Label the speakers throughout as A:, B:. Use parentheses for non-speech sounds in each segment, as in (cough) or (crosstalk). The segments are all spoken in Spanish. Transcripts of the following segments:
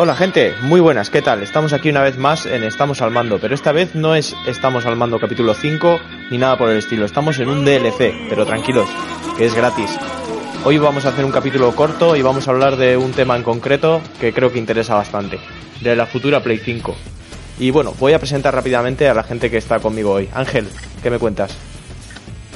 A: Hola gente, muy buenas, ¿qué tal? Estamos aquí una vez más en Estamos al Mando, pero esta vez no es Estamos al Mando capítulo 5 ni nada por el estilo, estamos en un DLC, pero tranquilos, que es gratis. Hoy vamos a hacer un capítulo corto y vamos a hablar de un tema en concreto que creo que interesa bastante, de la futura Play 5. Y bueno, voy a presentar rápidamente a la gente que está conmigo hoy. Ángel, ¿qué me cuentas?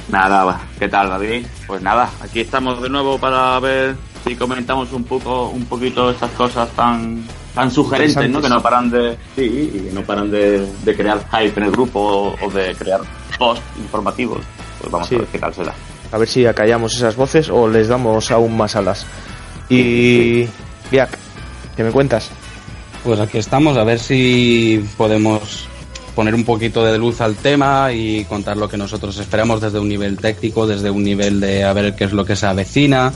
B: Nada, ¿qué tal David? Pues nada, aquí estamos de nuevo para ver si comentamos un poco, un poquito estas cosas tan, tan sugerentes, ¿no? Que no paran de, sí, y que no paran de, de crear hype en el grupo o de crear posts informativos. Pues vamos
A: Sí.
B: a ver qué tal será.
A: A ver si acallamos esas voces o les damos aún más alas. Y... Biak, ¿qué me cuentas?
C: Pues aquí estamos, a ver si podemos poner un poquito de luz al tema y contar lo que nosotros esperamos desde un nivel técnico, desde un nivel de a ver qué es lo que se avecina.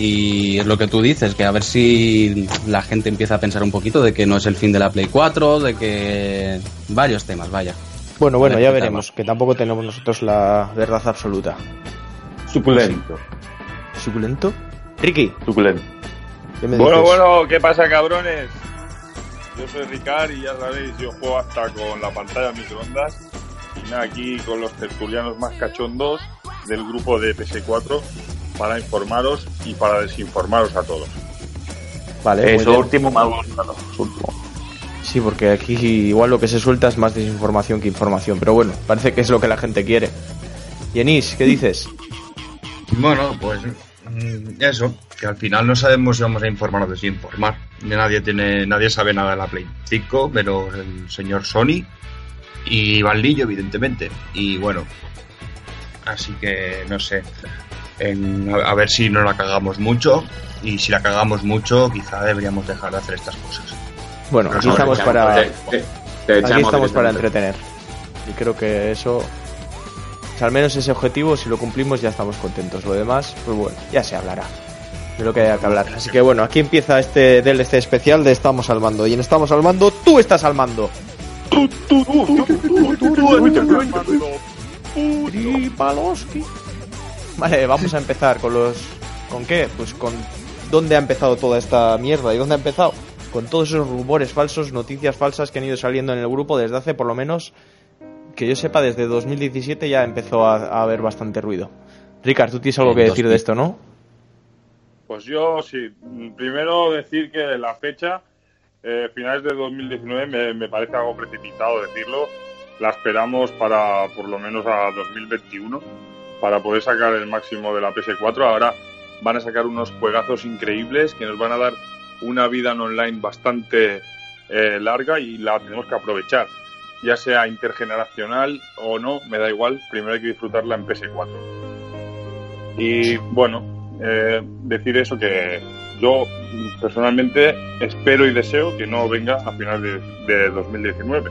C: Y es lo que tú dices, que a ver si la gente empieza a pensar un poquito de que no es el fin de la Play 4, de que varios temas, vaya.
A: Bueno, bueno, ya veremos, que tampoco tenemos nosotros la verdad absoluta.
B: Suculento.
A: ¿Suculento? Ricky,
B: Suculento.
A: ¿qué me
D: Bueno,
A: dices?
D: bueno, ¿qué pasa, cabrones? Yo soy Ricard y ya sabéis, yo juego hasta con la pantalla microondas. Y nada, aquí con los tertulianos más cachondos del grupo de PS4 para informaros y para desinformaros a todos.
A: Vale,
B: Eso último me ha gustado. último.
A: Sí, porque aquí igual lo que se suelta es más desinformación que información, pero bueno, parece que es lo que la gente quiere. Yenis, ¿qué dices?
E: Bueno, pues mm, eso, que al final no sabemos si vamos a informar o desinformar. Nadie tiene, nadie sabe nada de la Play 5, pero el señor Sony y Valillo, evidentemente. Y bueno, así que no sé. En- a, a ver si no la cagamos mucho. Y si la cagamos mucho, quizá deberíamos dejar de hacer estas cosas.
A: Bueno, aquí estamos para
B: te- te- te
A: aquí estamos para entretener. Y creo que eso o sea, al menos ese objetivo si lo cumplimos ya estamos contentos. Lo demás, pues bueno, ya se hablará de lo que haya que hablar. Así que bueno, aquí empieza este DLC especial de Estamos al mando y en Estamos al mando tú estás al mando. Tripaloski. Vale, vamos a empezar con los. ¿Con qué? Pues con. ¿Dónde ha empezado toda esta mierda? ¿Y dónde ha empezado? Con todos esos rumores falsos, noticias falsas que han ido saliendo en el grupo desde hace por lo menos. Que yo sepa, desde 2017 ya empezó a, a haber bastante ruido. Ricard, tú tienes algo que decir de
C: 2000.
A: esto, ¿no?
D: Pues yo sí, primero decir que la fecha, eh, finales de 2019, me, me parece algo precipitado decirlo. La esperamos para por lo menos a 2021, para poder sacar el máximo de la PS4. Ahora van a sacar unos juegazos increíbles que nos van a dar una vida en online bastante eh, larga y la tenemos que aprovechar. Ya sea intergeneracional o no, me da igual, primero hay que disfrutarla en PS4. Y bueno, eh, decir eso que yo personalmente espero y deseo que no venga a final de, de 2019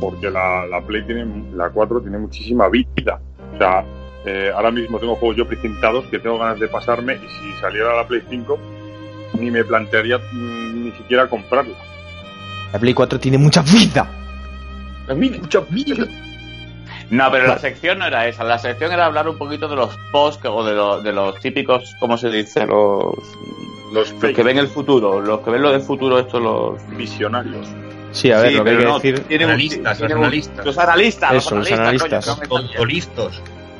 D: porque la, la Play tiene la 4 tiene muchísima vida o sea eh, ahora mismo tengo juegos yo precintados que tengo ganas de pasarme y si saliera la Play 5 ni me plantearía mm, ni siquiera comprarla
A: La Play 4 tiene mucha vida.
D: mucha vida
B: No, pero la sección no era esa. La sección era hablar un poquito de los posts que- o de, lo- de los típicos, ¿cómo se dice? Los,
D: los
B: los que ven el futuro. Los que ven lo del futuro, estos los.
D: visionarios
A: Sí, a ver,
B: Sí,
A: lo que hay
B: pero
A: que
B: no,
A: decir.
E: Analistas, los
B: un-
E: analistas.
B: Los analistas.
A: Eso, los analistas.
B: coño, que no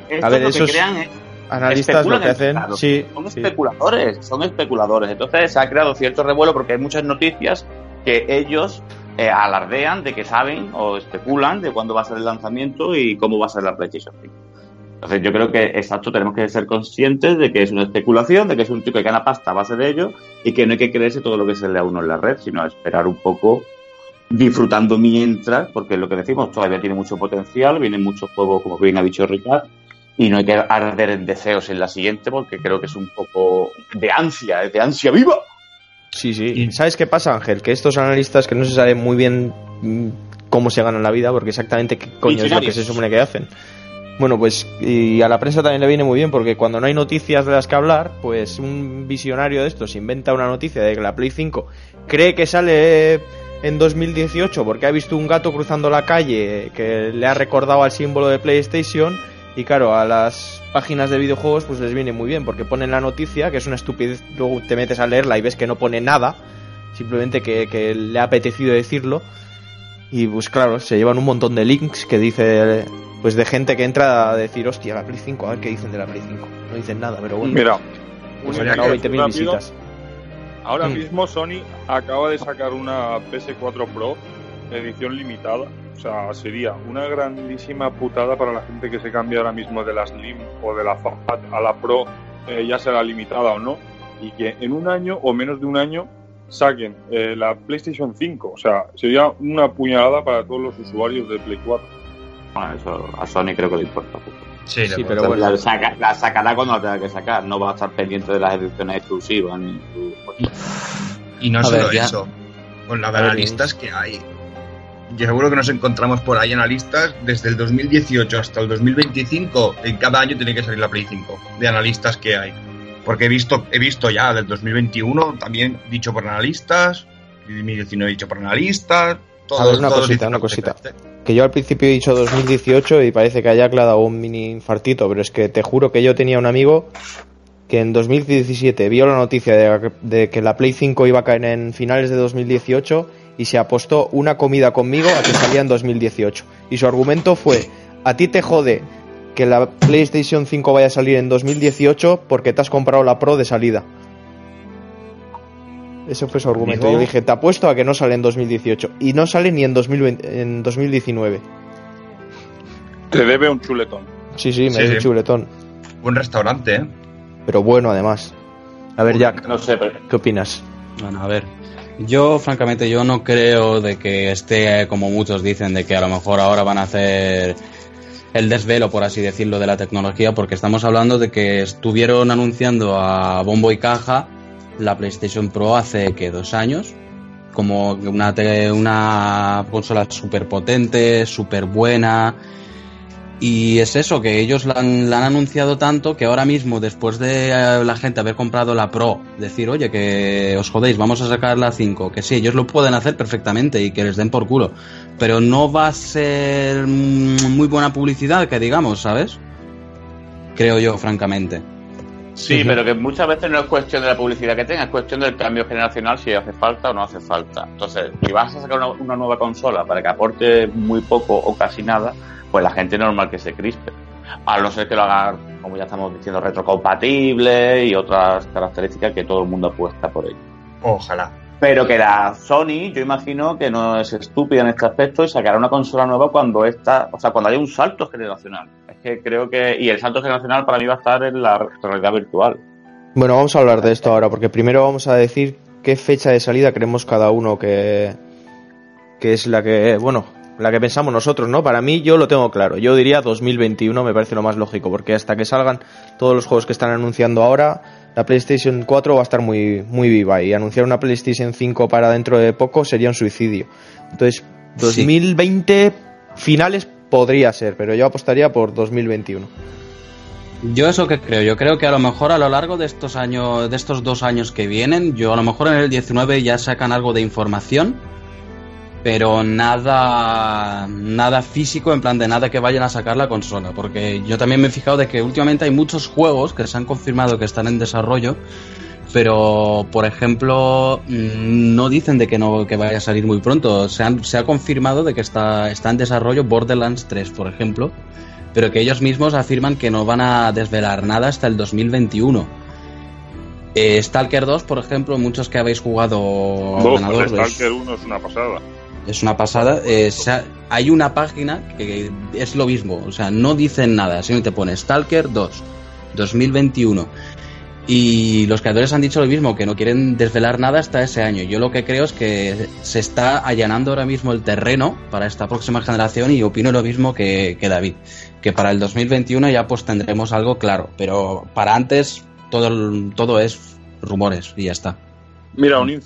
B: Estos
A: A ver,
B: lo que crean es-
A: Analistas lo que hacen. Sí,
B: son
A: sí.
B: especuladores, son especuladores. Entonces se ha creado cierto revuelo porque hay muchas noticias que ellos eh, alardean de que saben o especulan de cuándo va a ser el lanzamiento y cómo va a ser la PlayStation 5. Entonces yo creo que, exacto, tenemos que ser conscientes de que es una especulación, de que es un tío que gana pasta a base de ello y que no hay que creerse todo lo que se lee a uno en la red, sino esperar un poco disfrutando mientras, porque lo que decimos todavía tiene mucho potencial, vienen muchos juegos, como bien ha dicho Ricard, y no hay que arder en deseos en la siguiente porque creo que es un poco de ansia, de ansia viva.
A: Sí, sí.
E: Y-
A: ¿Sabes qué pasa, Ángel? Que estos analistas que no se sabe muy bien mm, cómo se ganan la vida, porque exactamente qué coño es lo que se supone que hacen. Bueno, pues y a la prensa también le viene muy bien porque cuando no hay noticias de las que hablar, pues un visionario de estos inventa una noticia de que la Play 5 cree que sale en 2018 porque ha visto un gato cruzando la calle que le ha recordado al símbolo de PlayStation y claro, a las páginas de videojuegos pues les viene muy bien porque ponen la noticia, que es una estupidez, luego te metes a leerla y ves que no pone nada simplemente que, que le ha apetecido decirlo. Y pues claro, se llevan un montón de links que dice, pues de gente que entra a decir, hostia, la Play 5, a ver qué dicen de la Play 5. No dicen nada, pero bueno.
D: Mira,
A: pues han ganado
D: ejemplo
A: 20.000
D: rápido.
A: visitas.
D: Ahora
A: Mm.
D: mismo Sony acaba de sacar una PS4 Pro edición limitada. O sea, sería una grandísima putada para la gente que se cambia ahora mismo de la Slim o de la Fat a la Pro, eh, ya sea limitada o no, y que en un año o menos de un año saquen eh, la PlayStation 5. O sea, sería una puñalada para todos los usuarios de Play 4.
B: Bueno, eso a Sony creo que le importa poco.
E: Sí,
A: Sí, pero bueno.
B: la, saca- la sacará cuando la tenga que sacar. No va a estar pendiente de las ediciones exclusivas ni
E: Y no
C: A
E: solo
C: ver,
E: eso, con la de
A: ver,
E: analistas que hay. Yo seguro que nos encontramos por ahí analistas desde el 2018 hasta el 2025. En cada año tiene que salir la Play 5 de analistas que hay. Porque he visto, he visto ya del 2021 también dicho por analistas, 2019 dicho por analistas. Todos,
A: A ver, una cosita, una cosita.
E: que-
A: Que yo al principio he dicho 2018 y parece que haya dado un mini infartito, pero es que te juro que yo tenía un amigo que en 2017 vio la noticia de, de que la Play 5 iba a caer en finales de 2018 y se apostó una comida conmigo a que salía en 2018. Y su argumento fue, a ti te jode que la PlayStation 5 vaya a salir en 2018 porque te has comprado la Pro de salida. Ese fue su argumento. Yo dije, te apuesto a que no sale en 2018. Y no sale ni en, 2020 en 2019.
D: Te debe un chuletón.
A: Sí, sí, me
E: Sí,
A: es un chuletón.
E: Buen restaurante, ¿eh?
A: Pero bueno, además. A ver, Jack,
B: No sé, pero
A: ¿qué opinas?
C: Bueno, a ver. Yo, francamente, yo no creo de que esté, como muchos dicen, de que a lo mejor ahora van a hacer el desvelo, por así decirlo, de la tecnología, porque estamos hablando de que estuvieron anunciando a bombo y caja la PlayStation Pro hace, que dos años, como una, una consola súper potente, súper buena. Y es eso, que ellos la han, anunciado tanto que ahora mismo, después de eh, la gente haber comprado la Pro, decir, oye, que os jodéis, vamos a sacar la 5, que sí, ellos lo pueden hacer perfectamente y que les den por culo. Pero no va a ser muy buena publicidad, que digamos, ¿sabes? Creo yo, francamente.
B: Sí, pero que muchas veces no es cuestión de la publicidad que tenga, es cuestión del cambio generacional si hace falta o no hace falta. Entonces, si vas a sacar una nueva consola para que aporte muy poco o casi nada, pues la gente normal que se crispe. A no ser que lo haga, como ya estamos diciendo, retrocompatible y otras características que todo el mundo apuesta por ello.
E: Ojalá.
B: Pero que la Sony, yo imagino que no es estúpida en este aspecto y sacará una consola nueva cuando esta, o sea, cuando haya un salto generacional. Es que creo que, y el salto generacional para mí va a estar en la realidad virtual.
A: Bueno, vamos a hablar de esto ahora, porque primero vamos a decir qué fecha de salida creemos cada uno que, que es la que, bueno, la que pensamos nosotros, ¿no? Para mí yo lo tengo claro. Yo diría 2021 me parece lo más lógico, porque hasta que salgan todos los juegos que están anunciando ahora, la PlayStation 4 va a estar muy, muy viva y anunciar una PlayStation 5 para dentro de poco sería un suicidio. Entonces,
C: Sí.
A: 2020 finales podría ser, pero yo apostaría por 2021.
C: Yo eso que creo, yo creo que a lo mejor a lo largo de estos años, de estos dos años que vienen, yo a lo mejor en el 19 ya sacan algo de información, pero nada, nada físico, en plan de nada que vayan a sacar la consola, porque yo también me he fijado de que últimamente hay muchos juegos que se han confirmado que están en desarrollo, pero por ejemplo mm, no dicen de que no que vaya a salir muy pronto, se, han- se ha confirmado de que está, está en desarrollo Borderlands 3, por ejemplo, pero que ellos mismos afirman que no van a desvelar nada hasta el 2021. Eh, Stalker 2, por ejemplo, muchos que habéis jugado a
D: Vos,
C: ordenador,
D: el
C: es-
D: Stalker 1 es una pasada.
C: Es una pasada. Eh, hay una página que es lo mismo, o sea, no dicen nada, sino te pone Stalker 2, 2021. Y los creadores han dicho lo mismo, que no quieren desvelar nada hasta ese año. Yo lo que creo es que se está allanando ahora mismo el terreno para esta próxima generación y opino lo mismo que, que David, que para el 2021 ya pues tendremos algo claro, pero para antes todo, todo es rumores y ya está.
D: Mira, un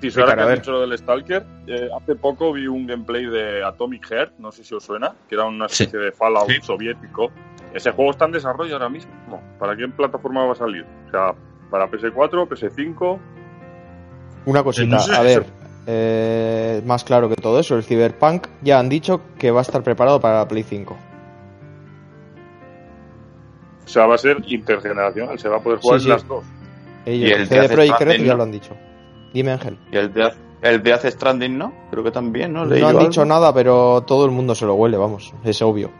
A: Sí,
D: ahora que has
A: ver.
D: dicho lo del Stalker. eh, hace poco vi un gameplay de Atomic Heart, no sé si os suena, que era una
C: Sí.
D: especie de Fallout
E: Sí.
D: soviético. Ese juego está en desarrollo ahora mismo. ¿Para qué plataforma va a salir? O sea, para PS4, PS5.
A: Una cosita,
E: no sé,
A: a ver, eh, más claro que todo eso, el Cyberpunk ya han dicho que va a estar preparado para la Play 5.
D: O sea, va a ser intergeneracional, se va a poder jugar
A: Sí,
D: en
A: sí.
D: las dos.
A: Ellos,
B: Y el
A: CD Projekt Red ya lo han dicho. Dime, Ángel.
B: Y el de, el de Hace Stranding, ¿no? Creo que también, ¿no? Leí
A: No han dicho
B: algo.
A: nada, pero todo el mundo se lo huele, vamos. Es obvio.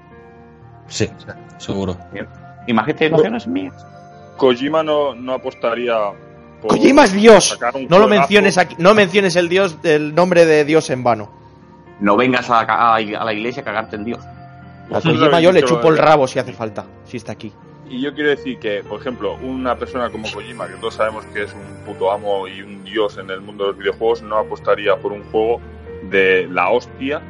C: Sí, seguro.
B: Imaginaciones mías.
D: Kojima no, no apostaría por
A: ¡Kojima es Dios! No lo menciones aquí, no menciones el dios, el nombre de Dios en vano.
B: No vengas a, a- a la iglesia a cagarte en Dios.
A: A (laughs) Kojima yo le chupo el rabo si hace falta, si está aquí.
D: Y yo quiero decir que, por ejemplo, una persona como Kojima, que todos sabemos que es un puto amo y un dios en el mundo de los videojuegos, no apostaría por un juego de la hostia,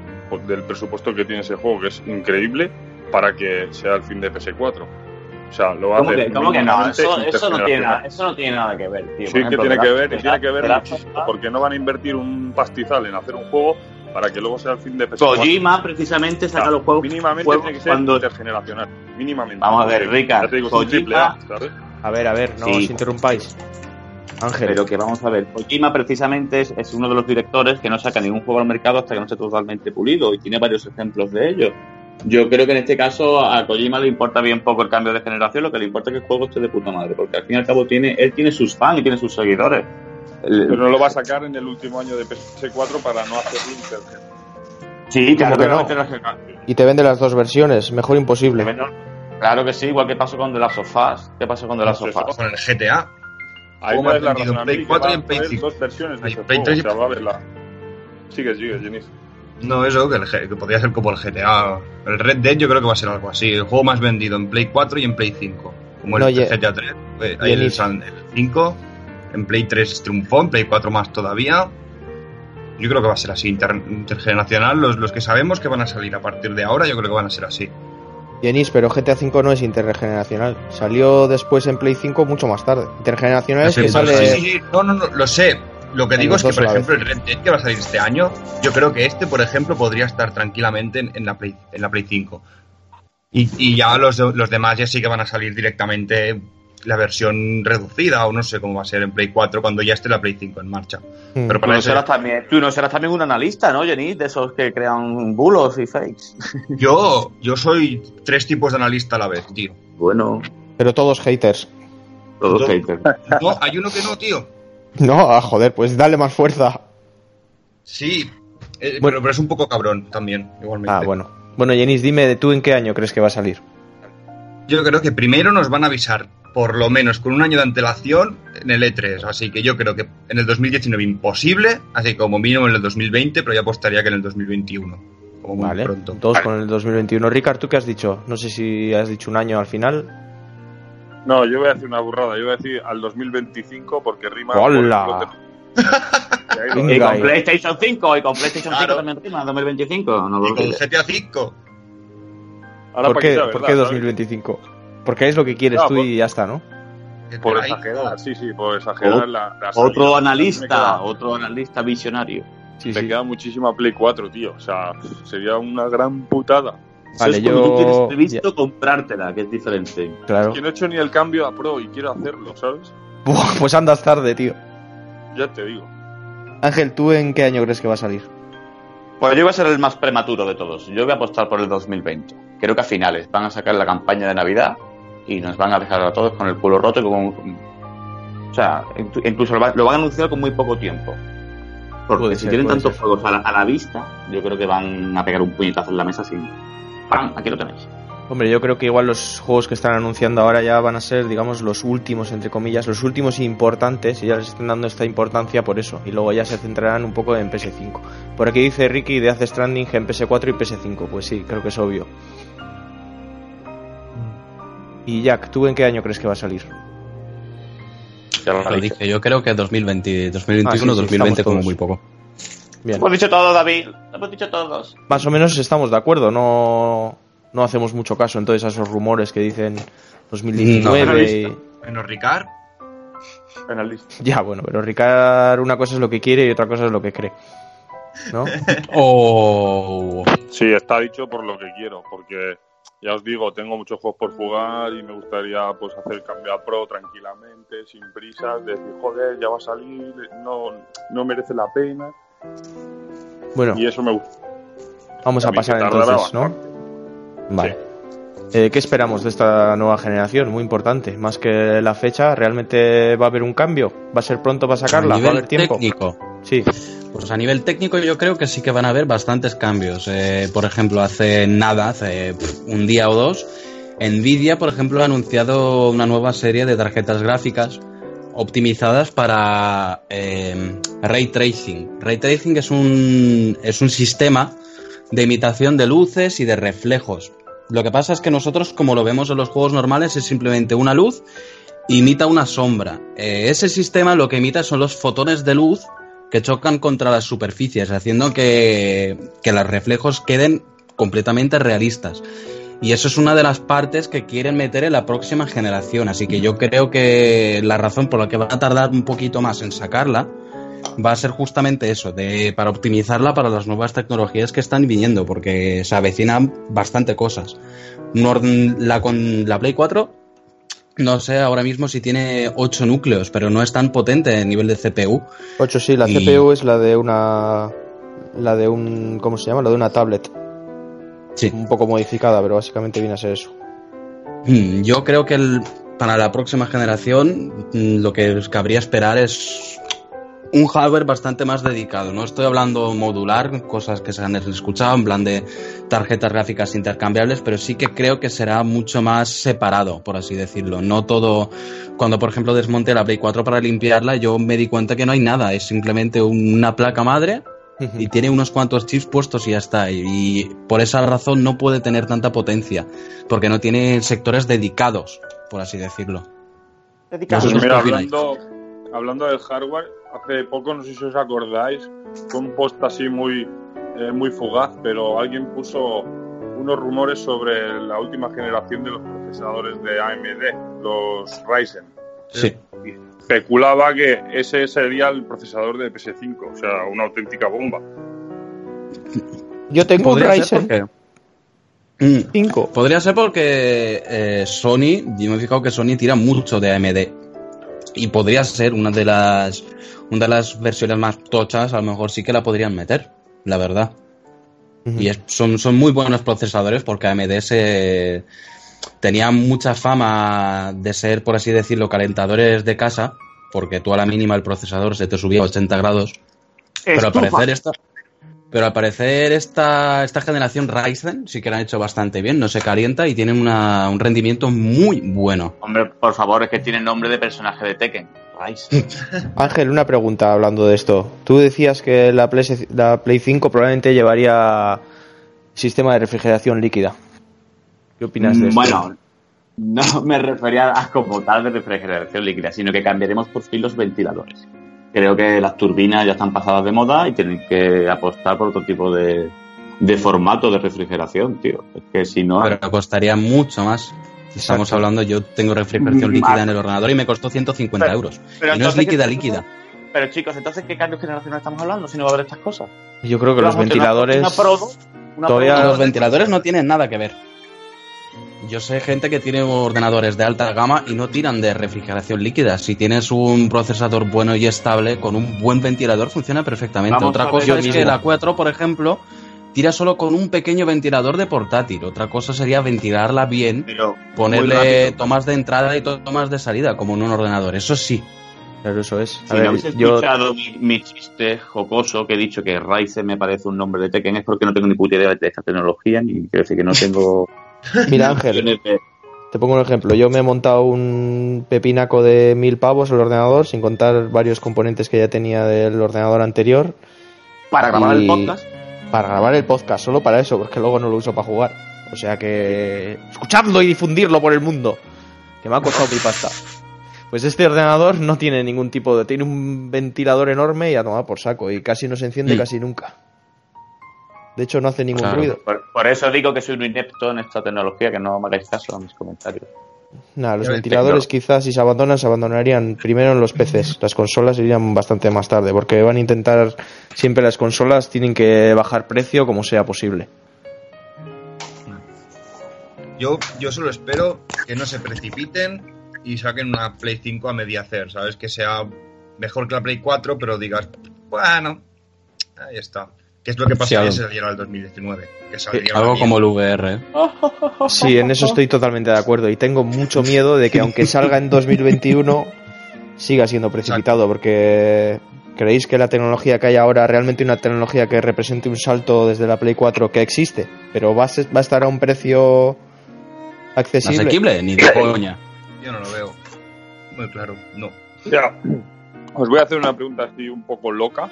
D: del presupuesto que tiene ese juego, que es increíble, para que sea el fin de PS4. O sea, lo va a
B: ¿Cómo
D: hacer
B: que, cómo que no? Eso, eso, no tiene nada, eso no tiene nada que ver, tío.
D: Sí que tiene que ver, y tiene que ver muchísimo, porque no van a invertir un pastizal en hacer un juego para que luego sea el fin de PS4.
B: Kojima precisamente saca los juegos,
D: Mínimamente
B: juegos
D: tiene que ser
B: cuando
D: intergeneracional. Mínimamente.
B: Vamos a ver,
D: Porque,
B: Ricard,
D: ya te digo, es un
B: Kojima-
D: A.
A: A ver, a ver, no
B: Sí.
A: os interrumpáis. Ángel,
B: Pero que vamos a ver, Kojima precisamente es, es uno de los directores que no saca ningún juego al mercado hasta que no esté totalmente pulido y tiene varios ejemplos de ello. Yo creo que en este caso a Kojima le importa bien poco el cambio de generación, lo que le importa es que el juego esté de puta madre, porque al fin y al cabo tiene, él tiene sus fans y tiene sus seguidores. El-
D: Pero no lo va a sacar en el último año de PS4 para no hacerlo intergeneracional.
B: sí, claro
A: ¿Cómo que no?
B: no. meterlo-
A: y te vende las dos versiones, mejor imposible.
B: Claro que sí, igual que pasó con The Last of Us. ¿Qué pasó con The Last of
D: Pues.
B: Us?
E: Con el GTA.
D: Ahí
E: más
D: das la
E: en
D: razón a
E: Play
D: mí, que
E: 4 y en Play
D: haber
E: 5.
D: dos versiones de
E: Play
D: juego,
E: 3 y
D: o sea, va a haber la... Sigue, sigue, Jenis.
E: No, eso, que, el G- que podría ser como el GTA. El Red Dead yo creo que va a ser algo así. El juego más vendido en Play 4 y en Play 5. Como el
A: No, ye-
E: GTA 3. eh, ahí el, el 5. En Play 3 triunfó, en Play 4 más todavía. Yo creo que va a ser así, inter- intergeneracional. Los, los que sabemos que van a salir a partir de ahora, yo creo que van a ser así.
A: Yenis, pero GTA V no es intergeneracional. Salió después en Play 5 mucho más tarde. Intergeneracional es que sale.
E: sí, sí, sí. No, no, no, lo sé. Lo que
A: En
E: digo es que, por ejemplo, el Red Dead que va a salir este año, yo creo que este, por ejemplo, podría estar tranquilamente en, en la, Play, en la Play 5. Y, y ya los, los demás ya sí que van a salir directamente la versión reducida o no sé cómo va a ser en Play 4 cuando ya esté la Play 5 en marcha.
A: Mm.
E: Pero
B: Tú
E: para
B: no,
E: eso,
B: serás también, tú no serás también un analista, ¿no, Jenny? De esos que crean bulos y fakes. (laughs)
E: yo, yo soy tres tipos de analista a la vez, tío.
B: Bueno,
A: Pero todos haters.
B: todos
E: Todo-
B: haters. (laughs)
E: No, hay uno que no, tío.
A: No, ah, joder, pues dale más fuerza.
E: Sí, eh,
A: Bueno.
E: pero, pero es un poco cabrón también, igualmente.
A: Ah, bueno. Bueno, Yenis, dime tú en qué año crees que va a salir.
E: Yo creo que primero nos van a avisar, por lo menos con un año de antelación, en el E3. Así que yo creo que en el 2019 imposible, así como mínimo en el 2020, pero ya apostaría que en el 2021. Como muy
A: Vale,
E: pronto.
A: todos con el 2021. Ricard, ¿tú qué has dicho? No sé si has dicho un año al final.
D: No, yo voy a decir una burrada. Yo voy a decir al 2025 porque rima...
A: ¡Hola! (laughs)
D: Y
B: con. PlayStation 5, y con PlayStation 5
E: Claro.
B: también rima, 2025. No lo
E: Y con. GTA V.
D: Ahora
A: ¿Por qué, ¿por qué
D: ¿sabes?
A: 2025? Porque es lo que quieres
D: No,
A: tú
D: por-
A: y ya está, ¿no?
D: Por exagerar, sí, sí, por exagerar
B: O-
D: la, la.
B: Otro
D: Me
B: analista,
D: queda-
B: otro analista visionario.
A: Sí,
D: Te
A: sí.
D: queda muchísima Play 4, tío. O sea, sería una gran putada.
A: Vale,
B: es cuando tú tienes
A: yo.
B: previsto comprártela, que es diferente.
A: Claro.
D: Que no he hecho ni el cambio a Pro y quiero hacerlo, ¿sabes?
A: Buah, pues andas tarde, tío.
D: Ya te digo.
A: Ángel, ¿tú en qué año crees que va a salir?
B: Pues yo voy a ser el más prematuro de todos. Yo voy a apostar por el 2020. Creo que a finales van a sacar la campaña de Navidad y nos van a dejar a todos con el culo roto y con O sea, inclu- incluso lo, va- lo van a anunciar con muy poco tiempo. Porque
A: Puede
B: si
A: ser,
B: tienen tantos
A: ser.
B: juegos a la, a la vista, yo creo que van a pegar un puñetazo en la mesa sin... ¡Pam! Aquí lo tenéis.
A: Hombre, yo creo que igual los juegos que están anunciando ahora ya van a ser, digamos, los últimos, entre comillas, los últimos importantes, y ya les están dando esta importancia por eso, y luego ya se centrarán un poco en PS5. Por aquí dice Ricky de hace Stranding en PS4 y PS5, pues sí, creo que es obvio. Y Jack, ¿tú en qué año crees que va a salir?
B: Ya lo
C: Lo dije, yo creo que 2020, 2021,
A: Ah, sí, sí,
C: 2020
A: estamos
C: como
A: todos.
C: muy poco.
A: Bien,
B: Lo hemos dicho todo, David. Lo hemos dicho todos.
A: más o menos estamos de acuerdo, no, no hacemos mucho caso entonces a esos rumores que dicen 2019 y...
E: Bueno, Ricard,
D: Analista. (laughs)
A: Ya, bueno, pero Ricard una cosa es lo que quiere y otra cosa es lo que cree. ¿No? (laughs)
C: Oh,
D: Sí, está dicho por lo que quiero, porque ya os digo, tengo muchos juegos por jugar y me gustaría pues hacer cambio a Pro tranquilamente, sin prisas, decir, joder, ya va a salir, no, no merece la pena,
A: Bueno,
D: y eso me gusta.
A: vamos a
D: también
A: pasar entonces, ¿no? Vale. Eh, ¿Qué esperamos de esta nueva generación? Muy importante. Más que la fecha, ¿realmente va a haber un cambio? ¿Va a ser pronto para sacarla?
C: A
A: ¿Va a haber tiempo?
C: técnico,
A: Sí.
C: Pues a nivel técnico yo creo que sí que van a haber bastantes cambios. Eh, por ejemplo, hace nada, hace un día o dos, Nvidia, por ejemplo, ha anunciado una nueva serie de tarjetas gráficas optimizadas para eh, ray tracing. Ray tracing es un, es un sistema de imitación de luces y de reflejos. Lo que pasa es que nosotros, como lo vemos en los juegos normales, es simplemente una luz imita una sombra. Eh, ese sistema lo que imita son los fotones de luz que chocan contra las superficies, haciendo que, que los reflejos queden completamente realistas. Y eso es una de las partes que quieren meter en la próxima generación. Así que yo creo que la razón por la que van a tardar un poquito más en sacarla va a ser justamente eso, de, para optimizarla para las nuevas tecnologías que están viniendo, porque se avecinan bastante cosas. La, con la Play 4 no sé ahora mismo si tiene 8 núcleos, pero no es tan potente a nivel de CPU.
A: 8 sí, la
C: Y-
A: CPU es la de una. La de un. ¿Cómo se llama? La de una tablet.
C: Sí.
A: Un poco modificada, pero básicamente viene a ser eso.
C: Mm, Yo creo que el- para la próxima generación mm, lo que cabría esperar es un hardware bastante más dedicado. No estoy hablando modular, cosas que se han escuchado, en plan de tarjetas gráficas intercambiables, pero sí que creo que será mucho más separado, por así decirlo. No todo. Cuando, por ejemplo, desmonté la Play 4 para limpiarla, yo me di cuenta que no hay nada. Es simplemente una placa madre y tiene unos cuantos chips puestos y ya está. Y por esa razón no puede tener tanta potencia, porque no tiene sectores dedicados, por así decirlo.
B: Dedicado.
C: Vosotros
D: Pues mira,
C: qué opináis?
D: hablando, hablando del hardware, hace poco, no sé si os acordáis, fue un post así muy, eh, muy fugaz, pero alguien puso unos rumores sobre la última generación de los procesadores de AMD, los Ryzen.
C: Sí.
D: Y especulaba que ese sería el procesador de PS5, o sea, una auténtica bomba.
A: Yo tengo un
C: ser
A: Ryzen
C: porque. Mm,
A: 5.
C: Podría ser porque eh, Sony, yo me he fijado que Sony tira mucho de AMD. Y podría ser una de las una de las versiones más tochas, a lo mejor sí que la podrían meter, la verdad. Y es- son, son muy buenos procesadores porque AMD se tenía mucha fama de ser, por así decirlo, calentadores de casa, porque tú a la mínima el procesador se te subía a 80 grados. Pero al parecer esta, pero al parecer esta, esta generación Ryzen sí que la han hecho bastante bien, no se calienta y tienen una- un rendimiento muy bueno.
B: Hombre, por favor, es que tiene nombre de personaje de Tekken. (laughs)
A: Ángel, una pregunta hablando de esto. Tú decías que la Play, la Play 5 probablemente llevaría sistema de refrigeración líquida. ¿Qué opinas de esto?
B: Bueno, no (laughs) me refería a como tal de refrigeración líquida, sino que cambiaremos por fin los ventiladores. Creo que las turbinas ya están pasadas de moda y tienen que apostar por otro tipo de, de formato de refrigeración, tío. Es que si no...
C: Pero costaría mucho más. Estamos
A: Exacto.
C: hablando, yo tengo refrigeración líquida en el ordenador y me costó 150
B: Pero-
C: euros.
B: pero
C: y no es líquida,
B: ¿qué-
C: líquida.
B: Pero chicos, entonces, ¿qué cambios generacionales estamos hablando si no va a haber estas cosas?
A: Yo creo que los ventiladores.
B: Una Prodo, una
A: todavía-
B: Prodo-
C: Los ventiladores no tienen nada que ver. Yo sé gente que tiene ordenadores de alta gama y no tiran de refrigeración líquida. Si tienes un procesador bueno y estable, con un buen ventilador funciona perfectamente.
B: Vamos
C: Otra cosa es que
A: mismo.
C: la 4, por ejemplo, tira solo con un pequeño ventilador de portátil. Otra cosa sería ventilarla bien,
B: Pero
C: ponerle tomas de entrada y to- tomas de salida, como en un ordenador. Eso sí.
A: Claro, eso es. A
B: Si
A: ver,
B: no habéis
A: yo,
B: escuchado mi, mi chiste jocoso que he dicho que Ryzen me parece un nombre de Tekken es porque no tengo ni puta idea de esta tecnología ni quiero decir que no tengo (laughs)
A: mira, Ángel, te pongo un ejemplo. Yo me he montado un pepinaco de mil pavos el ordenador, sin contar varios componentes que ya tenía del ordenador anterior,
B: para grabar
A: Y-
B: el podcast.
A: Para grabar el podcast, solo para eso, porque luego no lo uso para jugar. O sea que. Escuchadlo y difundirlo por el mundo. Que me ha costado mi pasta. Pues este ordenador no tiene ningún tipo de. Tiene un ventilador enorme y a tomar por saco. Y casi no se enciende
C: Mm.
A: casi nunca. De hecho, no hace ningún
C: Claro.
A: ruido.
B: Por, por eso digo que soy un inepto en esta tecnología, que no me hagáis caso a mis comentarios.
A: Nada, los ventiladores quizás si se abandonan, se abandonarían primero en los PCs. Las consolas irían bastante más tarde, porque van a intentar. Siempre las consolas tienen que bajar precio como sea posible.
E: Yo, yo solo espero que no se precipiten y saquen una Play 5 a media hacer, ¿sabes? Que sea mejor que la Play 4, pero digas, bueno, ahí está. Que es lo que
C: Sí,
E: pasaría
C: algo.
E: si saliera el 2019. Que saldría
C: Algo
E: una
C: como el. VR.
A: Sí, en eso estoy totalmente de acuerdo y tengo mucho miedo de que aunque salga en 2021 siga siendo precipitado porque creéis que la tecnología que hay ahora realmente una tecnología que represente un salto desde la Play 4 que existe, pero va a, ser- va a estar a un precio accesible.
C: ¿Asequible? Ni de coña.
E: Yo no lo veo. Muy claro, no.
D: Ya. Os voy a hacer una pregunta así un poco loca,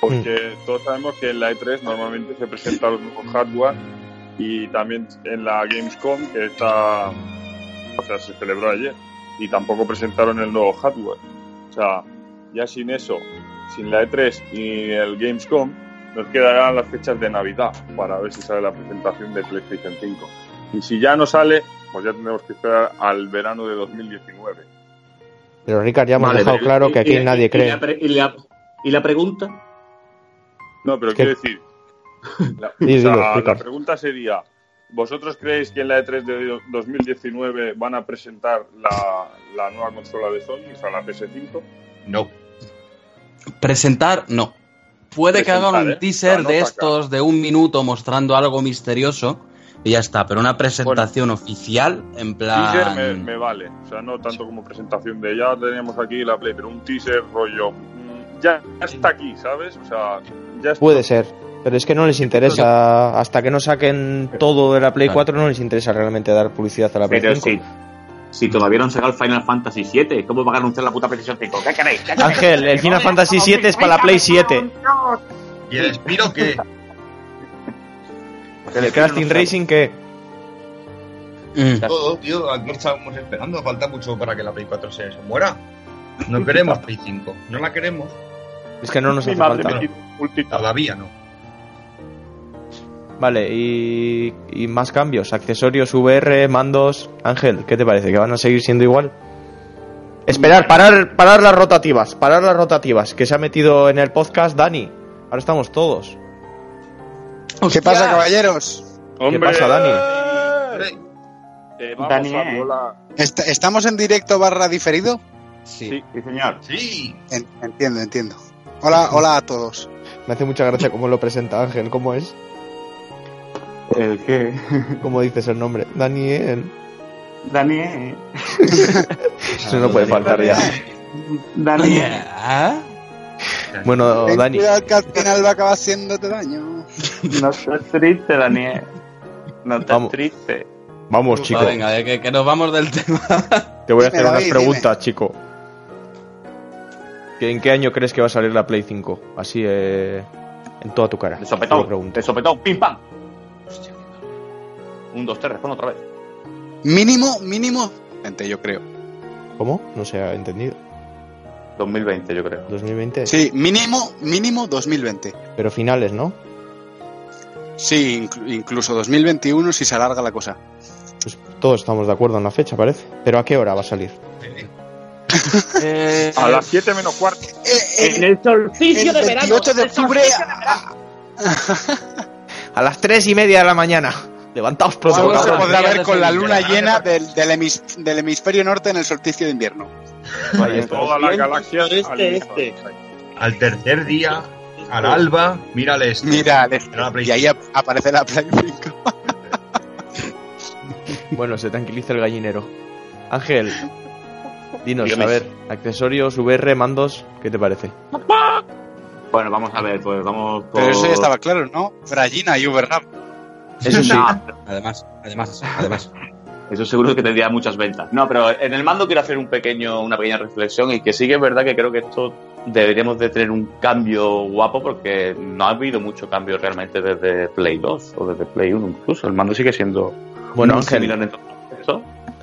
D: porque todos sabemos que en la E3 normalmente se presentan los nuevos hardware y también en la Gamescom, que está, o sea, se celebró ayer, y tampoco presentaron el nuevo hardware. O sea, ya sin eso, sin la E3 y el Gamescom, nos quedarán las fechas de Navidad para ver si sale la presentación de PlayStation 5. Y si ya no sale, pues ya tendremos que esperar al verano de 2019.
A: Pero Ricard, ya hemos
B: Vale,
A: dejado
B: pero-
A: claro que aquí
B: y-
A: nadie
B: y
A: cree.
B: la pre- Y la, y la pregunta,
D: No, pero
A: ¿Qué?
D: quiero decir, (laughs) la,
A: Sí,
D: o
A: dilo,
D: sea, la pregunta sería, ¿vosotros creéis que en la E3 de 2019 van a presentar la, la nueva consola de Sony, o sea, la PS5?
E: No.
C: Presentar, no. Puede que hagan un
D: ¿eh?
C: teaser de estos de un minuto mostrando algo misterioso y ya está, pero una presentación oficial en
D: Teaser me,
C: plan...
D: me vale, o sea, no tanto como presentación de ya teníamos aquí la Play, pero un teaser rollo, mm, ya está aquí, ¿sabes? O sea, ya.
A: Puede ser, pero es que no les interesa, hasta que no saquen todo de la Play
C: Claro.
A: 4, no les interesa realmente dar publicidad a la Play
B: pero
A: 5.
B: si, si todavía no han sacado el Final Fantasy VII, ¿cómo van a anunciar la puta PlayStation 5? ¿Qué queréis? ¿Qué queréis?
A: Ángel, el Final Fantasy 7 es para la Play 7.
E: ¿Y el Spiro qué? (laughs)
A: ¿El Team Racing qué?
C: Mm.
E: Todo, tío. Aquí estábamos esperando. Falta mucho para que la Play 4 se, se muera. No queremos Play 5. No la queremos.
A: Es que no nos
D: Mi
A: hace
D: madre
A: falta.
D: me quiere multitud.
E: Todavía no.
A: Vale, y, y más cambios, accesorios, VR, mandos. Ángel, ¿qué te parece? ¿Que van a seguir siendo igual? Esperar, parar, parar las rotativas, parar las rotativas, que se ha metido en el podcast Dani. Ahora estamos todos.
F: ¿Qué pasa, caballeros?
D: Hombre,
A: pasa, Dani?
D: eh, vamos
B: Dani,
D: a volar.
F: Est- ¿Estamos en directo barra diferido?
C: Sí.
B: Sí, sí, señor.
E: Sí.
F: En- entiendo, entiendo. Hola, hola a todos.
A: Me hace mucha gracia cómo lo presenta Ángel. ¿Cómo es?
B: ¿El qué? (laughs)
A: ¿Cómo dices el nombre? Daniel.
B: Daniel. (laughs)
A: Eso no puede faltar ya.
B: Daniel.
C: ¿Ah?
A: Bueno,
F: Ten
A: Dani,
F: cuidado que al final va a acabar haciéndote daño.
B: No estés triste, Daniel. No estés
A: Vamos.
B: triste.
A: vamos, chico.
C: Va, venga, eh, que, que nos vamos del (laughs) tema.
A: Te voy a hacer unas preguntas, chico. ¿Que ¿En qué año crees que va a salir la Play 5? Así, eh, en toda tu cara.
B: De sopetón. De sopetón. Pim pam. Hostia, qué mal. Un, dos, tres, respondo otra vez.
F: Mínimo, mínimo, gente, yo creo.
A: ¿Cómo? No se ha entendido.
B: 2020, yo creo.
A: 2020.
F: Sí, mínimo, mínimo 2020.
A: Pero finales, ¿no?
F: Sí, inclu- incluso 2021 si se alarga la cosa.
A: Pues todos estamos de acuerdo en la fecha, parece. Pero ¿a qué hora va a salir? (laughs)
C: Eh,
D: A las 7 menos cuarto.
F: Eh,
B: el solsticio
F: el 28 de octubre
A: A las tres y media de la mañana. Levantaos pronto.
F: algo se
C: Vamos a
F: podrá ver
C: de
F: con la luna llena del, del hemis- del hemisferio norte en el solsticio de invierno.
D: Todas las galaxias
B: Este,
D: al
B: este.
E: Al tercer día, al alba, mírales.
F: Mira, al este.
E: Era la Play
F: y ahí ap- aparece la Play 5.
A: Bueno, se tranquiliza el gallinero. Ángel, dinos,
B: Dígame.
A: a ver, accesorios, VR, mandos, ¿qué te parece?
B: Bueno, vamos a ver, pues vamos por...
F: Pero eso ya estaba claro, ¿no? Bragina y Uberram.
A: Eso sí. (laughs)
C: Además, además, además.
B: Eso seguro que tendría muchas ventas. No, pero en el mando quiero hacer un pequeño, una pequeña reflexión y que sí que es verdad que creo que esto deberíamos de tener un cambio guapo porque no ha habido mucho cambio realmente desde Play 2 o desde Play 1 incluso. El mando sigue siendo
A: Bueno, Ángel,
B: similar en todo.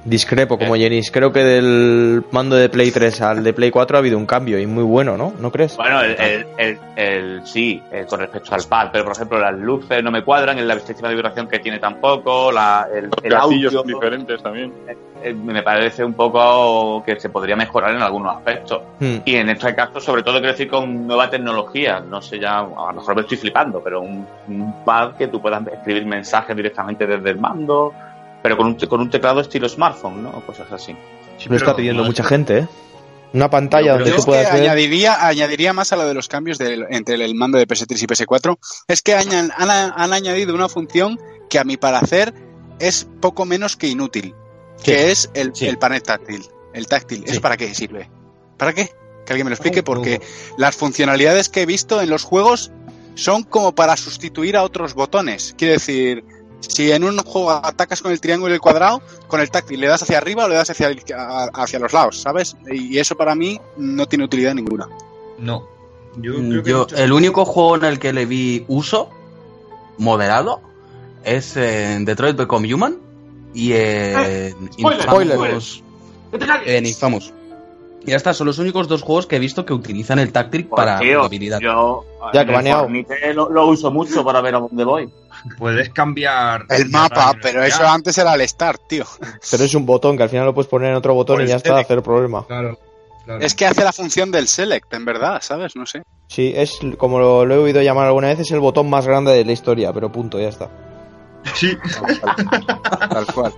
A: Discrepo como Jenis. Creo que del mando de Play 3 al de Play 4 ha habido un cambio y muy bueno, ¿no? ¿No crees?
B: Bueno, el, el, el- el- sí, eh, con respecto al pad, pero por ejemplo las luces no me cuadran, el- la sistema de vibración que tiene tampoco, la, el, el
D: gatillos
B: audio
D: son diferentes también.
B: eh, me parece un poco que se podría mejorar en algunos aspectos.
A: Hmm.
B: Y en este caso, sobre todo, quiero decir con nueva tecnología. No sé, ya a lo mejor me estoy flipando, pero un, un pad que tú puedas escribir mensajes directamente desde el mando, pero con un, te- con un teclado estilo smartphone, ¿no? Cosas así.
E: Sí,
A: Lo está pidiendo
E: no,
A: mucha gente, ¿eh? Una pantalla donde tú puedas ver.
F: añadiría, añadiría más a lo de los cambios del- entre el mando de PS3 y PS4. Es que han, han añadido una función que a mi parecer es poco menos que inútil,
A: Sí.
F: que es el,
A: Sí.
F: el panel táctil. El táctil,
A: Sí.
F: ¿es para qué sirve? ¿Para qué? Que alguien me lo explique, porque las funcionalidades que he visto en los juegos son como para sustituir a otros botones. Quiere decir, si en un juego atacas con el triángulo y el cuadrado, con el táctil le das hacia arriba o le das hacia, el- hacia los lados, ¿sabes? Y eso para mí no tiene utilidad ninguna.
E: No. Yo
C: Mm,
E: creo que
C: Yo,
E: muchos-
C: el único juego en el que le vi uso moderado es en Detroit Become Human y en
B: spoiler,
C: Infamous. En Infamous. Y ya está, son los únicos dos juegos que he visto que utilizan el táctil para
B: tío,
C: movilidad.
B: Yo
A: Ya, que
B: lo, lo uso mucho para ver a dónde voy.
E: Puedes cambiar.
F: El mapa, pero eso antes era el Start, tío.
A: Pero es un botón que al final lo puedes poner en otro botón
E: Pues
A: y ya está, hacer problema.
E: Claro. claro.
F: Es que hace la función del Select, en verdad, ¿sabes? No sé.
A: Sí, es como lo, lo he oído llamar alguna vez, es el botón más grande de la historia, pero punto, ya está.
E: Sí.
F: Tal cual.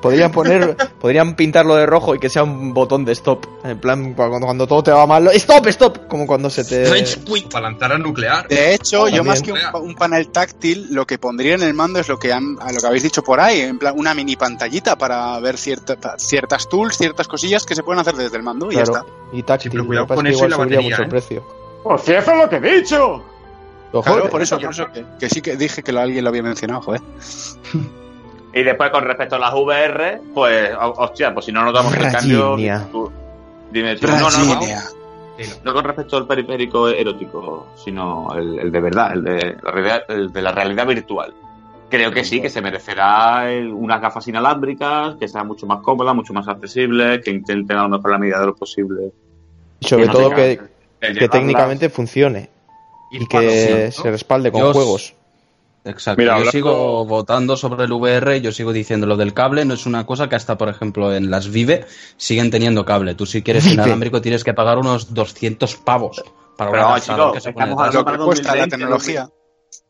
A: Podrían poner, podrían pintarlo de rojo y que sea un botón de stop. En plan, cuando, cuando todo te va mal, stop, stop, como cuando se te. (laughs)
E: Para lanzar nuclear.
F: De hecho, yo
A: También.
F: más que un, un panel táctil, lo que pondría en el mando es lo que han, a lo que habéis dicho por ahí, en plan una mini pantallita para ver cierta- ciertas tools, ciertas cosillas que se pueden hacer desde el mando y ya
A: Claro,
F: está.
A: y táctil.
E: Sí, cuidado con eso y
A: igual
E: la
A: subiría
E: batería,
A: mucho el
E: ¿eh?
A: precio.
B: Pues si eso es lo que he dicho.
F: Claro, por eso, por eso que, que sí que dije que lo- alguien lo había mencionado, joder. (laughs)
B: Y después con respecto a las VR, pues, ho- hostia, pues si no nos damos el cambio. Tú- Dime, tú- no, no, no, no con respecto al periférico erótico, sino el, el de verdad, el de, la realidad, el de la realidad virtual. Creo que sí, que se merecerá el- unas gafas inalámbricas, que sean mucho más cómodas, mucho más accesibles, que intenten a lo mejor la medida de lo posible.
A: y sobre
B: no
A: todo que, que técnicamente funcione y que se respalde con
C: Yo
A: juegos.
C: Exacto.
D: Mira,
C: yo
D: hablando-
C: sigo votando sobre el VR, yo sigo diciendo lo del cable, no es una cosa que hasta, por ejemplo, en las Vive siguen teniendo cable. Tú si quieres (laughs) inalámbrico tienes que pagar unos 200 pavos para
B: Pero, chicos,
C: que se pone.
F: Lo que cuesta la
B: 2020,
F: tecnología.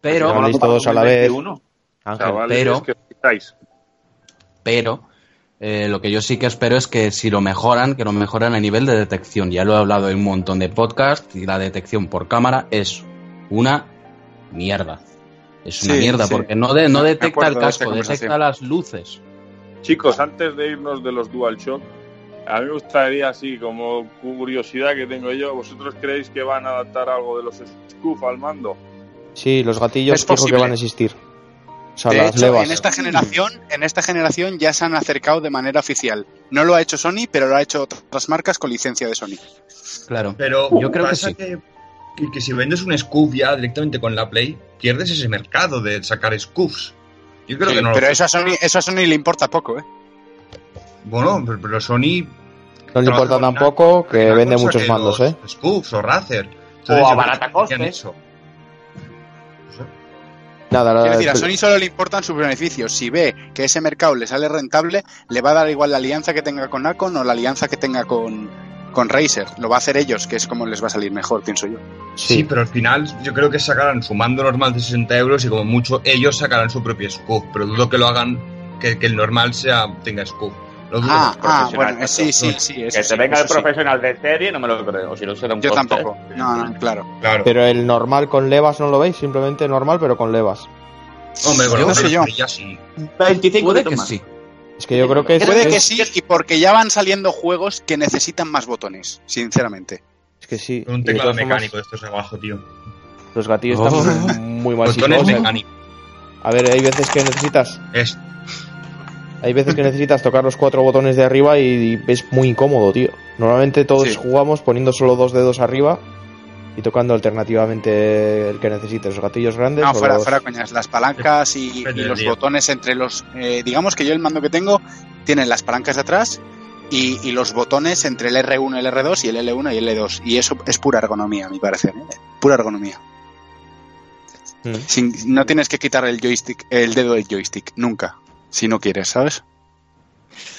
C: Pero,
A: Habléis todos a la vez.
B: 2021.
A: Ángel,
D: Chavales,
C: pero-
D: que estáis.
C: pero eh, lo que yo sí que espero es que si lo mejoran, que lo mejoran a nivel de detección. Ya lo he hablado en un montón de podcasts y la detección por cámara es una mierda. Es una
F: Sí,
C: mierda
F: sí.
C: porque no, de, no detecta el
F: de
C: casco, detecta las luces.
D: Chicos, antes de irnos de los DualShock, a mí me gustaría, así como curiosidad que tengo yo, ¿vosotros creéis que van a adaptar algo de los Scoof al mando?
A: Sí, los gatillos
F: Es
A: fijo que van a existir. O sea,
F: De
A: las
F: hecho,
A: levas.
F: en esta generación, en esta generación ya se han acercado de manera oficial. No lo ha hecho Sony, pero lo ha hecho otras marcas con licencia de Sony.
C: Claro.
E: Pero
C: Yo creo que sí.
E: que, que, que si vendes un scoop ya directamente con la Play, pierdes ese mercado de sacar scoofs. Yo creo
F: Sí,
E: que no. lo-
F: pero eso a, Sony, eso a Sony le importa poco, ¿eh?
E: Bueno, pero, pero Sony.
A: No le importa tampoco
E: una-
A: que
E: una
A: vende muchos
E: que
A: mandos, ¿eh?
E: Scoofs o Razer.
B: O
E: creo
B: abarata
E: que
B: costes.
E: han hecho.
A: Nada, la-
F: Quiero decir, a Sony solo le importan sus beneficios. Si ve que ese mercado le sale rentable, le va a dar igual la alianza que tenga con Acon o la alianza que tenga con, con Razer. Lo va a hacer ellos, que es como les va a salir mejor, pienso yo.
E: Sí.
A: sí.
E: pero al final yo creo que sacarán su mando normal de 60 euros y como mucho ellos sacarán su propio scoop. Pero dudo que lo hagan, que, que el normal sea tenga scoop. Lo dudo.
F: Ah, ah,
B: profesional,
F: bueno, eh, sí, sí, sí.
B: Que se
F: sí,
B: venga el
F: sí.
B: profesional de serie, no me lo creo. Si no será un
F: Yo
B: coste.
F: tampoco. No, no, claro.
E: claro.
A: Pero el normal con levas no lo veis, simplemente normal pero con levas.
E: Hombre, con
F: yo no sé yo.
E: brilla, sí.
B: 25
C: Puede que sí.
A: Es que yo creo que es,
F: Puede que
A: es-
F: sí, y porque ya van saliendo juegos que necesitan más botones, sinceramente.
A: es que sí.
E: Un teclado mecánico de estos abajo, tío.
A: Los gatillos
C: Oh.
A: están muy mal
E: Botones.
A: ¿eh?
E: mecánicos.
A: A ver, hay veces que necesitas,
E: Es,
A: hay veces que necesitas tocar los cuatro botones de arriba y, y es muy incómodo, tío. Normalmente todos
F: Sí.
A: jugamos poniendo solo dos dedos arriba y tocando alternativamente el que necesites, los gatillos grandes
F: No, fuera,
A: los-
F: fuera coñas. Las palancas y, los botones entre los. eh, digamos que yo el mando que tengo tiene las palancas de atrás y, y los botones entre el R1, el R2 y el L1 y el L2. Y eso es pura ergonomía, a mi parecer. ¿eh? Pura ergonomía.
A: Mm.
F: Sin- no tienes que quitar el joystick, el dedo del joystick, nunca. Si no quieres, ¿sabes?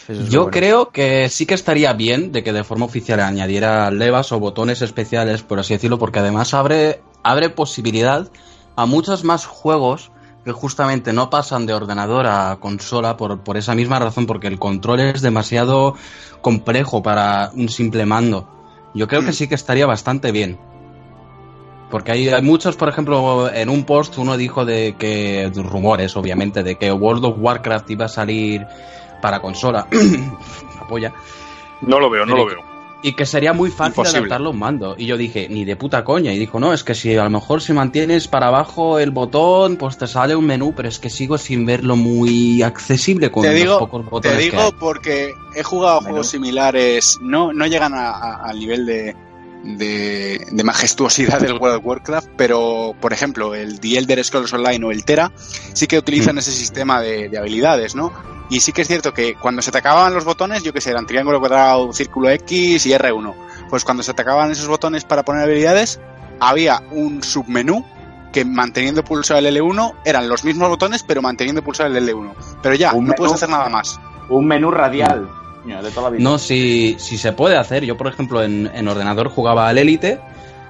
A: Es
C: Yo
A: bueno.
C: creo que sí que estaría bien de que de forma oficial añadiera levas o botones especiales, por así decirlo, porque además abre, abre posibilidad a muchos más juegos que justamente no pasan de ordenador a consola por, por esa misma razón, porque el control es demasiado complejo para un simple mando. Yo creo que sí que estaría bastante bien. Porque hay, hay muchos, por ejemplo, en un post uno dijo de que, rumores obviamente, de que World of Warcraft iba a salir para consola. (clears throat) Apoya.
D: No lo veo, no lo veo.
C: Y que sería muy fácil
F: Imposible.
C: adaptarlo a un mando. Y yo dije, ni de puta coña. Y dijo, no, es que si a lo mejor si mantienes para abajo el botón, pues te sale un menú, pero es que sigo sin verlo muy accesible con
F: Te
C: los
F: digo,
C: pocos
F: te
C: botones que
F: digo
C: hay.
F: porque he jugado a juegos similares, no, no llegan a- a- al nivel de, de, de majestuosidad del World of Warcraft, pero por ejemplo el The Elder Scrolls Online o el Tera sí que utilizan ese sistema de, de habilidades, ¿no? Y sí que es cierto que cuando se te acababan los botones, yo que sé, eran triángulo cuadrado, círculo X y R1, pues cuando se te acababan esos botones para poner habilidades, había un submenú que manteniendo pulsado el L1 eran los mismos botones pero manteniendo pulsado el L1. Pero ya,
B: Un
F: no puedes
B: menú.
F: hacer nada más.
B: Un menú radial. Coño, de toda la vida.
C: No, si, si se puede hacer. Yo, por ejemplo, en, en ordenador jugaba al Elite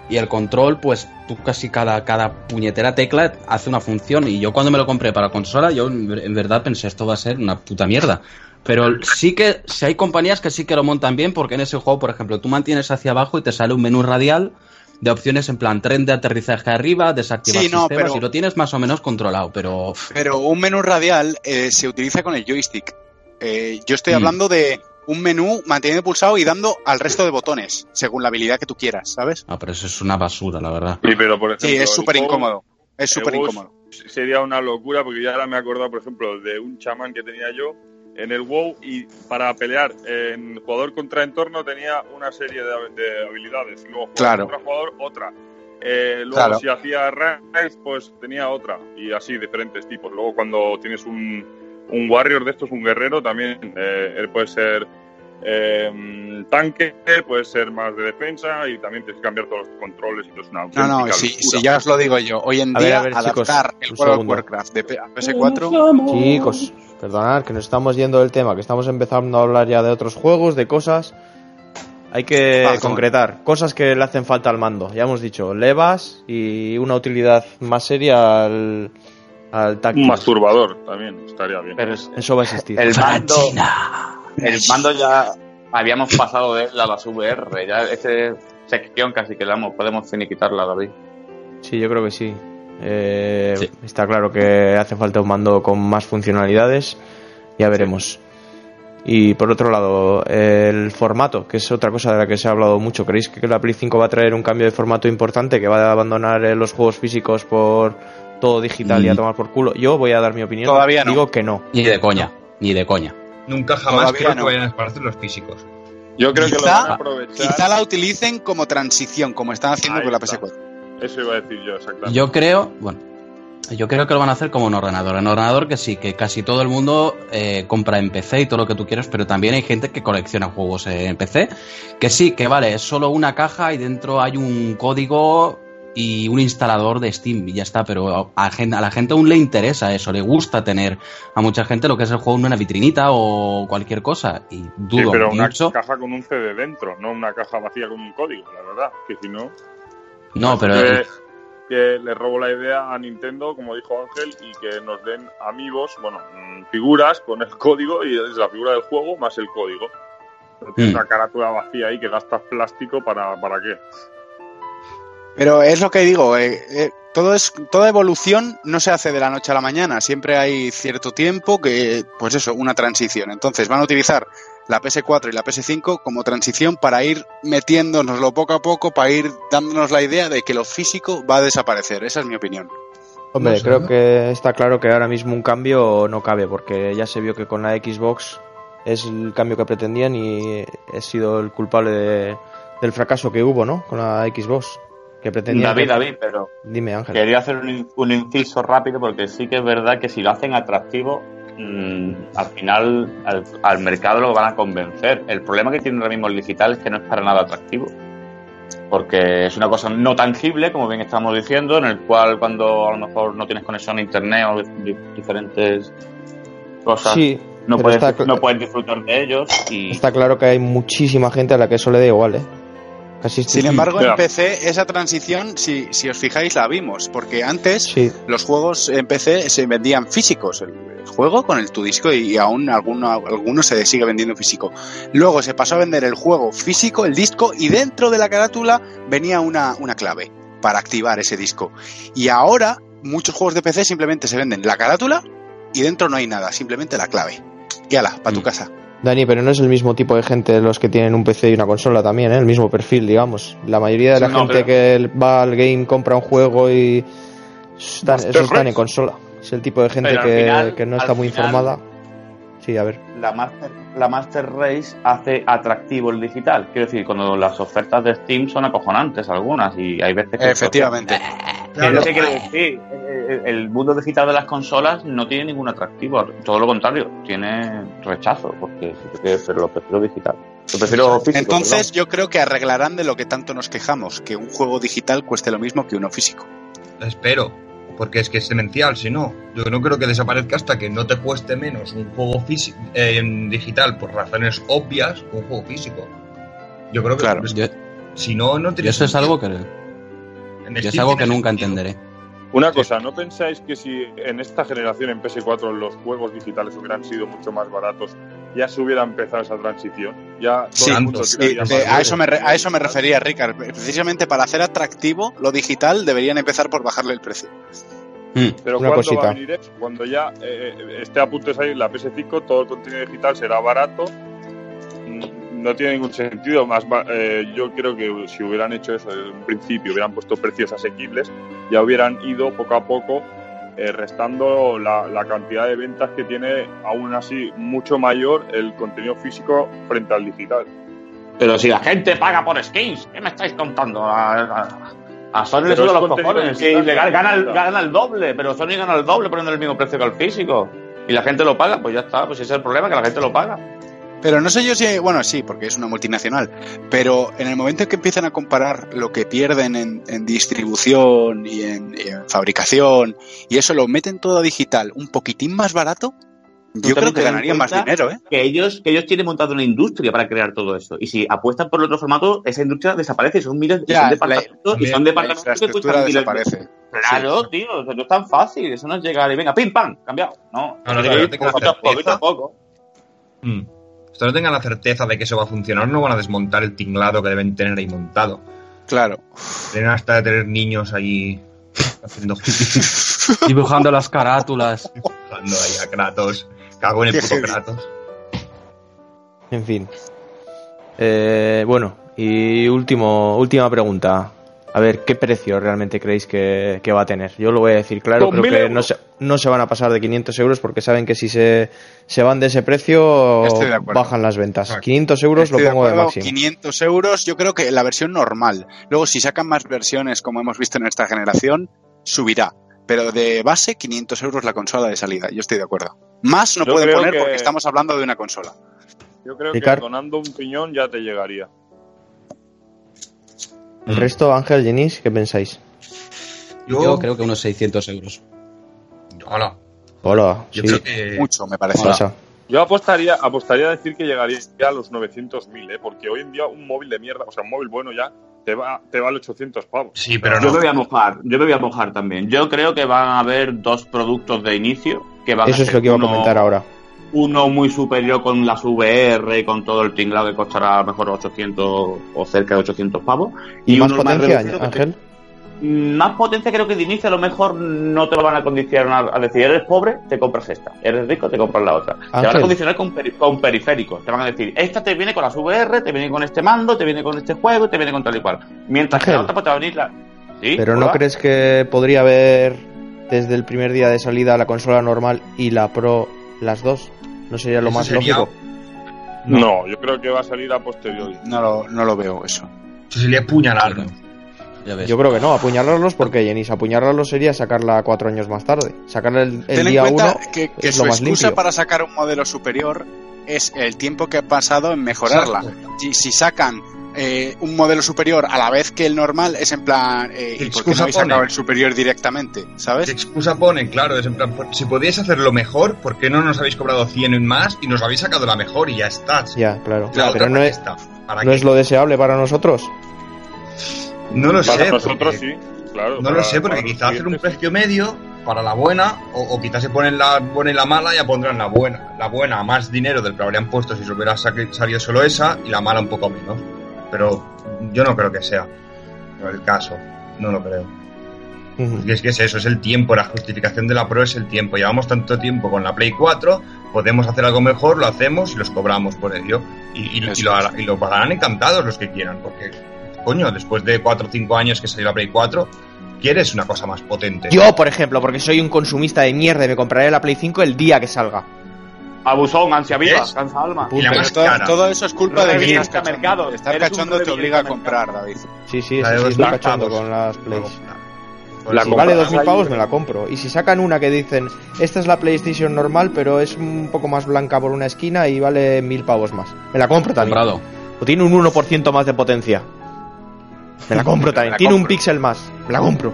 C: y el control, pues tú casi cada, cada puñetera tecla hace una función. Y yo cuando me lo compré para consola, yo en, ver- en verdad pensé esto va a ser una puta mierda. Pero sí que si hay compañías que sí que lo montan bien, porque en ese juego, por ejemplo, tú mantienes hacia abajo y te sale un menú radial de opciones en plan tren de aterrizaje arriba, desactivar
F: Sí, no,
C: sistemas,
F: pero-
C: y lo tienes más o menos controlado, pero
F: Pero un menú radial eh, se utiliza con el joystick. Eh, yo estoy
C: Mm.
F: hablando de un menú manteniendo pulsado y dando al resto de botones, según la habilidad que tú quieras, ¿sabes?
C: ah, pero eso es una basura, la verdad.
D: Sí, pero por ejemplo.
F: Sí, es súper incómodo. Es súper incómodo.
D: Sería una locura porque ya ahora me he acordado, por ejemplo, de un chamán que tenía yo en el WoW y para pelear en jugador contra entorno tenía una serie de, de habilidades. Luego jugador
F: Claro.
D: contra jugador, otra. Eh, luego
F: Claro.
D: si hacía raid, pues tenía otra. Y así, diferentes tipos. Luego cuando tienes un, un warrior de estos, un guerrero, también eh, él puede ser eh, tanque, puede ser más de defensa y también tienes que cambiar todos los controles y todo es una
F: No, no, si, ya os lo digo yo, hoy en
A: A ver,
F: día
A: a ver, chicos,
F: el of
A: segundo.
F: Warcraft de P- a PS4
A: Chicos, perdonad que nos estamos yendo del tema, que estamos empezando a hablar ya de otros juegos, de cosas. Hay que
F: Perdón.
A: concretar cosas que le hacen falta al mando. Ya hemos dicho, levas y una utilidad más seria al, al táctil.
D: Un masturbador también estaría bien.
B: Pero es-
A: Eso va a existir.
B: el mando, el mando ya habíamos pasado de él a las VR. Ya esa sección casi que damos, podemos finiquitarla, David.
A: Sí, yo creo que sí. Eh,
C: Sí.
A: Está claro que hace falta un mando con más funcionalidades. Ya veremos. Y por otro lado, el formato, que es otra cosa de la que se ha hablado mucho. ¿Creéis que la Play 5 va a traer un cambio de formato importante? ¿Que va a abandonar eh, los juegos físicos por todo digital y a
C: Mm.
A: tomar por culo? Yo voy a dar mi opinión.
F: Todavía no.
A: Digo que no.
C: Ni de coña, ni de coña.
E: Nunca jamás creo
F: no.
E: que vayan a desaparecer los físicos.
D: Yo creo que lo
F: Quizá-
D: van a aprovechar.
F: quizá la utilicen como transición, como están haciendo
D: Ahí
F: con la
D: está.
F: PS4.
D: Eso iba a decir yo, exactamente.
C: Yo creo, bueno, yo creo que lo van a hacer como en ordenador. En ordenador que sí, que casi todo el mundo eh, compra en PC y todo lo que tú quieras, pero también hay gente que colecciona juegos en PC. Que sí, que vale, es solo una caja y dentro hay un código y un instalador de Steam y ya está, pero a, la gente aún le interesa eso, le gusta tener a mucha gente lo que es el juego en una vitrinita o cualquier cosa. Y
D: Sí,
C: dudo
D: pero una caja con un CD dentro, no una caja vacía con un código, la verdad. Que si no.
C: No, pero
D: que, que le robo la idea a Nintendo, como dijo Ángel, y que nos den amigos, bueno, mm, figuras con el código y es la figura del juego más el código.
C: Mm.
D: una carátula vacía ahí que gastas plástico para, para qué.
F: Pero es lo que digo, eh, eh, todo es, toda evolución no se hace de la noche a la mañana, siempre hay cierto tiempo que, pues eso, una transición. Entonces van a utilizar la PS4 y la PS5 como transición para ir metiéndonoslo poco a poco, para ir dándonos la idea de que lo físico va a desaparecer. Esa es mi opinión.
A: Hombre,
E: No sé,
A: creo
E: ¿no?
A: que está claro que ahora mismo un cambio no cabe, porque ya se vio que con la Xbox es el cambio que pretendían y he sido el culpable de- del fracaso que hubo, ¿no? Con la Xbox. Que pretendían.
B: David,
A: que-
B: David, pero
A: Dime, Ángel.
B: quería hacer un, un inciso rápido porque sí que es verdad que si lo hacen atractivo, mm, al final al, al mercado lo van a convencer. El problema que tiene ahora mismo el digital es que no es para nada atractivo. Porque es una cosa no tangible, como bien estamos diciendo, en el cual cuando a lo mejor no tienes conexión a internet o di- diferentes cosas,
A: Sí,
B: no, puedes,
A: está
B: no puedes disfrutar de ellos y
A: está claro que hay muchísima gente a la que eso le da igual, ¿eh? Casi
F: Sin embargo, en. PC esa transición, si, si os fijáis, la vimos, porque antes
A: Sí,
F: los juegos en PC se vendían físicos, el el juego con el tu disco y aún alguno, alguno se sigue vendiendo físico. Luego se pasó a vender el juego físico, el disco, y dentro de la carátula venía una, una clave para activar ese disco. Y ahora muchos juegos de PC simplemente se venden la carátula y dentro no hay nada, simplemente la clave. Y ala, para tu
C: Mm.
F: casa.
A: Dani, pero no es el mismo tipo de gente los que tienen un PC y una consola también, ¿eh? el mismo perfil, digamos. La mayoría de la
B: Sí, no,
A: gente que va al game, compra un juego y esos están
D: Race.
A: en consola. Es el tipo de gente que,
B: final-
A: que no está muy
B: final-
A: informada. Sí, a ver.
B: La Master, la Master Race hace atractivo el digital. Quiero decir, cuando las ofertas de Steam son acojonantes algunas y hay veces que...
F: Efectivamente.
B: Que quiero decir. El, el mundo digital de las consolas no tiene ningún atractivo. Todo lo contrario, tiene rechazo. Porque pero lo prefiero digital. Lo prefiero físico.
F: Entonces yo creo que arreglarán de lo que tanto nos quejamos, que un juego digital cueste lo mismo que uno físico.
E: Espero, porque es que es demencial, si no. Yo no creo que desaparezca hasta que no te cueste menos un juego físico, eh, en digital por razones obvias que un juego físico. Yo creo que
F: Claro.
E: es-
C: Yo-
E: si no, no tiene
C: eso es algo que,
E: En
C: es algo que nunca
E: sentido.
C: entenderé.
D: Una cosa, ¿no pensáis que si en esta generación en PS4 los juegos digitales hubieran sido mucho más baratos, ya se hubiera empezado esa transición? Ya todo
F: Sí,
D: el mundo
E: sí,
F: Sí, eh, a, eso me re- a eso me refería, Ricard. Precisamente para hacer atractivo lo digital deberían empezar por bajarle el precio.
C: Mm.
D: Pero
A: Una
D: ¿cuándo
A: cosita.
D: va a venir eso? Cuando ya eh, esté a punto de salir la PS5, todo el contenido digital será barato. No tiene ningún sentido. Más eh, yo creo que si hubieran hecho eso desde un principio, hubieran puesto precios asequibles, ya hubieran ido poco a poco eh, restando la, la cantidad de ventas que tiene, aún así, mucho mayor el contenido físico frente al digital.
B: Pero si la gente paga por skins, ¿qué me estáis contando? A, a, a Sony le
D: es
B: los cojones. Sí, le gana, el, el doble, pero Sony gana el doble poniendo el mismo precio que el físico. Y la gente lo paga, pues ya está, pues ese es el problema, que la gente lo paga.
F: Pero no sé yo si, bueno, sí, porque es una multinacional, pero en el momento en que empiezan a comparar lo que pierden en, en distribución y en, y en fabricación y eso lo meten todo a digital un poquitín más barato, yo creo que ganarían más dinero, ¿eh?
B: Que ellos, que ellos tienen montado una industria para crear todo eso. Y si apuestan por el otro formato, esa industria desaparece. y Son miles
F: Ya,
B: son
F: la-
B: departamentos y son
F: La
B: departamentos que cuestan miles de-. Claro, tío, no es tan fácil. Eso no es llegar y venga, pim, pam, cambiado. No,
E: No, no, no, tengo la
B: poquito a poco,
E: Hasta no tengan la certeza de que eso va a funcionar, no van a desmontar el tinglado que deben tener ahí montado.
F: Claro.
E: Tienen hasta de tener niños allí haciendo (laughs)
C: Dibujando las carátulas.
E: jugando ahí a Kratos. Cago en el puto. Kratos.
A: En fin. Eh, bueno, y último, última pregunta. A ver, ¿qué precio realmente creéis que, que va a tener? Yo lo voy a decir claro, creo que no se, no se van a pasar de 500 euros porque saben que si se, se van de ese precio
F: de
A: bajan las ventas.
E: Exacto.
A: 500 euros
F: Estoy
A: lo pongo de,
F: acuerdo,
A: máximo.
F: 500 euros, yo creo que la versión normal. Luego, si sacan más versiones, como hemos visto en esta generación, subirá. Pero de base, 500 euros la consola de salida. Yo estoy de acuerdo. Más no
D: Yo
F: puede poner
D: que-
F: porque estamos hablando de una consola.
D: Yo creo
A: Ricard.
D: que donando un piñón ya te llegaría.
A: El resto, Ángel, Jenis, ¿qué pensáis?
E: Yo,
C: Yo creo que unos 600 euros.
E: Hola.
A: Hola,
E: Yo
A: sí,
E: creo que.
F: Mucho, me parece.
D: Yo apostaría, apostaría a decir que llegaría a los 900.000, ¿eh? porque hoy en día un móvil de mierda, o sea, un móvil bueno ya, te, va, te vale 800 pavos.
E: Sí, pero
B: Yo me voy a mojar, yo me voy a mojar también. Yo creo que van a haber dos productos de inicio que van
A: Eso
B: a
A: es
B: ser
A: lo que iba a comentar ahora.
B: Uno muy superior con las VR y con todo el tinglado que costará a lo mejor 800 o cerca de 800 pavos.
A: ¿Y, más
B: uno
A: potencia,
B: que-
A: Ángel?
B: Más potencia creo que de inicio a lo mejor no te lo van a condicionar a decir, eres pobre, te compras esta, eres rico, te compras la otra. Te van
A: Ángel.
B: a condicionar con, peri- con periféricos. Te van a decir, esta te viene con las VR, te viene con este mando, te viene con este juego, te viene con tal y cual. Mientras que la
A: Ángel.
B: otra pues, te va a venir la... ¿Sí?
A: Pero ¿no crees que podría haber desde el primer día de salida la consola normal y la Pro las dos? ¿No sería lo más
E: sería-
A: lógico?
D: No. yo creo que va a salir a posteriori.
F: No lo, no lo veo eso.
E: Eso sería puñalarlo.
C: Ya ves.
A: Yo creo que no, apuñalarlos porque Jenis, apuñalarlos sería sacarla cuatro años más tarde. Sacarla el, el
F: Ten en
A: día
F: cuenta
A: uno
F: que, que
A: es
F: su
A: lo más
F: excusa
A: limpio.
F: para sacar un modelo superior es el tiempo que ha pasado en mejorarla. Si, si sacan eh, un modelo superior a la vez que el normal, es en plan, eh,
E: ¿Qué
F: ¿y por qué
E: excusa
F: no habéis sacado el superior directamente?
E: ¿Qué
F: ¿Sabes?
E: excusa ponen? Claro, es en plan, por- si podíais hacerlo mejor, ¿por qué no nos habéis cobrado 100 en más y nos habéis sacado la mejor y ya está?
A: Ya, claro.
E: La
A: Pero no
E: ¿para qué
A: es,
E: está? ¿Para
A: no
E: qué?
A: es lo deseable para nosotros.
E: No lo
D: Para
E: sé.
D: nosotros
E: porque-
D: sí, claro.
E: No
D: para-
E: lo sé, porque
D: para
E: quizás hacer un precio medio para la buena, o, o quizás se ponen la buena y la mala, ya pondrán la buena. La buena a más dinero del que habrían puesto si se hubiera sa- salido solo esa, y la mala un poco menos. Pero yo no creo que sea el caso. No lo creo. Y es que es eso, es el tiempo, la justificación de la Pro es el tiempo. Llevamos tanto tiempo con la Play 4, podemos hacer algo mejor, lo hacemos y los cobramos por ello. Y, y- y
F: Eso
E: lo, y lo pagarán encantados los que quieran, porque, coño, después de 4 o 5 años que salió la Play 4, quieres una cosa más potente.
A: Yo, por ejemplo, porque soy un consumista de mierda y me compraré la Play 5 el día que salga.
B: Abusón, ansia viva,
E: ¿Ves?
B: cansa alma.
E: Y la
F: Pero
E: más
F: todo,
E: cara.
F: todo eso es culpa de que estás cachondo.
B: mercado.
F: Estar cachondo te obliga a comprar, David.
A: Sí, sí,
E: La
A: sí, estoy cachondo
E: pavos.
A: con las Plays.
D: La
A: Si
E: eso-
A: vale
D: compras
A: 2.000
D: ahí,
A: pavos me la compro. Y si sacan una que dicen, esta es la PlayStation normal, pero es un poco más blanca por una esquina y vale 1.000 pavos más. Me la compro también.
C: Comprado.
A: O tiene un 1% más de potencia. Me la compro (laughs) también.
F: la
A: tiene un píxel más. Me la compro.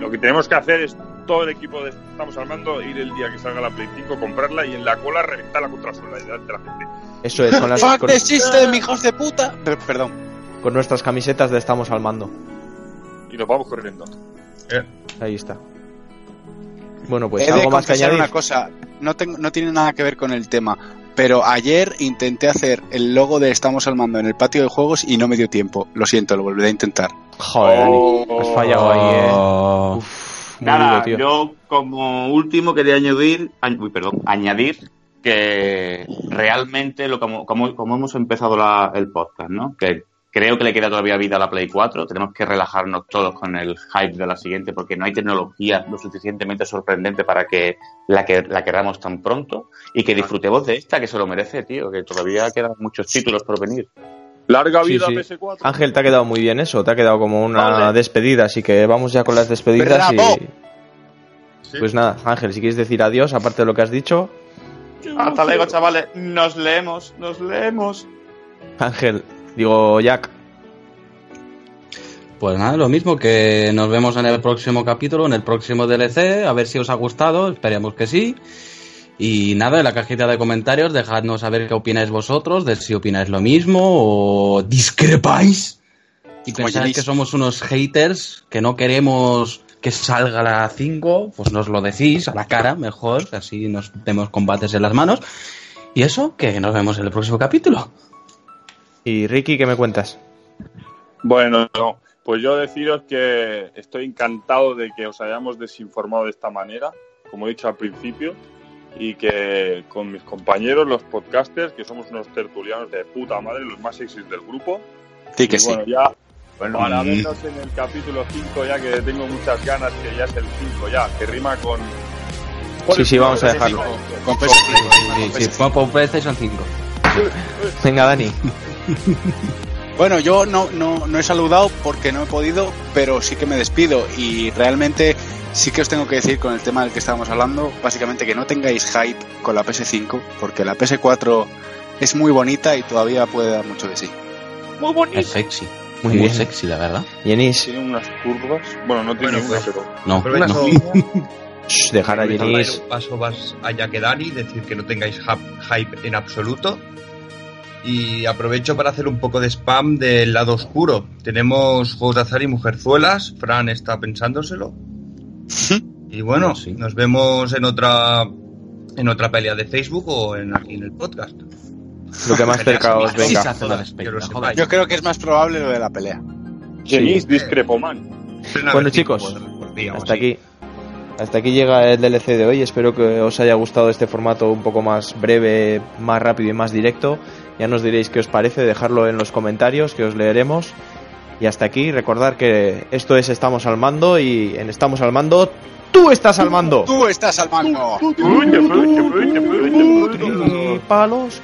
D: Lo que tenemos que hacer es todo el equipo de Estamos al Mando ir el día que salga la Play 5, comprarla y en la cola reventar la consola y delante de la gente.
A: Eso es, con, las,
F: ¡Fuck
A: con,
F: the system, hijos de puta! Per- perdón.
A: con nuestras camisetas de Estamos al Mando.
D: Y nos vamos corriendo.
E: Eh,
A: Ahí está. Bueno, pues
F: He de
A: algo más que añadir.
F: una cosa, no, tengo- no tiene nada que ver con el tema, pero ayer intenté hacer el logo de Estamos al Mando en el patio de juegos y no me dio tiempo. Lo siento, lo volveré a intentar.
A: Joder, Dani, has fallado ahí, eh.
C: Oh.
A: Uf,
B: Nada,
A: duro,
B: yo como último quería añadir, añ- uy, perdón, añadir que realmente lo como, como, como hemos empezado la- el podcast, ¿no? Que creo que le queda todavía vida a la Play 4, tenemos que relajarnos todos con el hype de la siguiente porque no hay tecnología lo suficientemente sorprendente para que la que la queramos tan pronto y que disfrutemos de esta que se lo merece, tío, que todavía quedan muchos títulos por venir.
D: Larga
A: Sí,
D: vida
A: sí.
D: PS4.
A: Ángel, te ha quedado muy bien eso, te ha quedado como una
B: Vale.
A: despedida, así que vamos ya con las despedidas
F: ¡Bravo!
A: y...
E: sí.
A: Pues nada, Ángel, si quieres decir adiós, aparte de lo que has dicho,
B: Hasta luego, chavales. Nos leemos, nos leemos.
A: Ángel, digo Jack,
C: Pues nada, lo mismo que nos vemos en el próximo capítulo, en el próximo DLC, a ver si os ha gustado, esperemos que sí. Y nada, en la cajita de comentarios dejadnos saber qué opináis vosotros, de si opináis lo mismo o discrepáis. Y
F: Como
C: pensáis que somos unos haters, que no queremos que salga la 5, pues nos lo decís a la cara, mejor, que así nos demos combates en las manos. Y eso, que nos vemos en el próximo capítulo.
A: y Ricky, ¿qué me cuentas?
D: Bueno, no. Pues yo deciros que estoy encantado de que os hayamos desinformado de esta manera, como he dicho al principio, y que con mis compañeros, los podcasters, que somos unos tertulianos de puta madre, los más sexys del grupo.
F: Sí que
D: y
F: sí.
D: bueno, ya
B: Bueno,
D: para vernos en el capítulo 5 ya que tengo muchas ganas, que ya es el 5 ya, que rima con...
A: Sí, sí, vamos a dejarlo.
F: Con PS5.
C: Sí, sí, PlayStation 5.
A: Venga, Dani. (laughs)
F: Bueno, yo no, no, no he saludado porque no he podido, pero sí que me despido y realmente sí que os tengo que decir con el tema del que estábamos hablando, básicamente que no tengáis hype con la PS5 porque la PS4 es muy bonita y todavía puede dar mucho de sí.
D: Muy
C: Es
D: bonito.
C: sexy.
A: Muy
C: Muy sexy, la verdad.
A: Yenis,
D: Tiene unas curvas. Bueno, no tiene
E: Bueno,
D: una, pero...
C: No,
E: Aprovecho,
C: no. (laughs)
A: shh, dejar a Yenis.
E: el paso más allá que Dani, decir que no tengáis hype en absoluto. Y aprovecho para hacer un poco de spam del lado oscuro. Tenemos juegos de azar y mujerzuelas. Fran está pensándoselo. (laughs) Y bueno,
C: sí.
E: nos vemos en otra en otra pelea de Facebook o en aquí en el podcast.
A: Lo que más cerca os venga.
E: Que lo.
F: Yo creo que es más probable lo de la pelea.
D: Jenis Discrepoman.
E: Plena
A: Bueno, chicos,
E: por- por día o
A: Hasta aquí. Hasta aquí llega el DLC de hoy. Espero que os haya gustado este formato un poco más breve, más rápido y más directo. Ya nos diréis qué os parece, dejadlo en los comentarios que os leeremos. Y hasta aquí, recordar que esto es Estamos al Mando y en Estamos al Mando, tú estás al mando.
F: Tú estás al mando.
A: Y palos.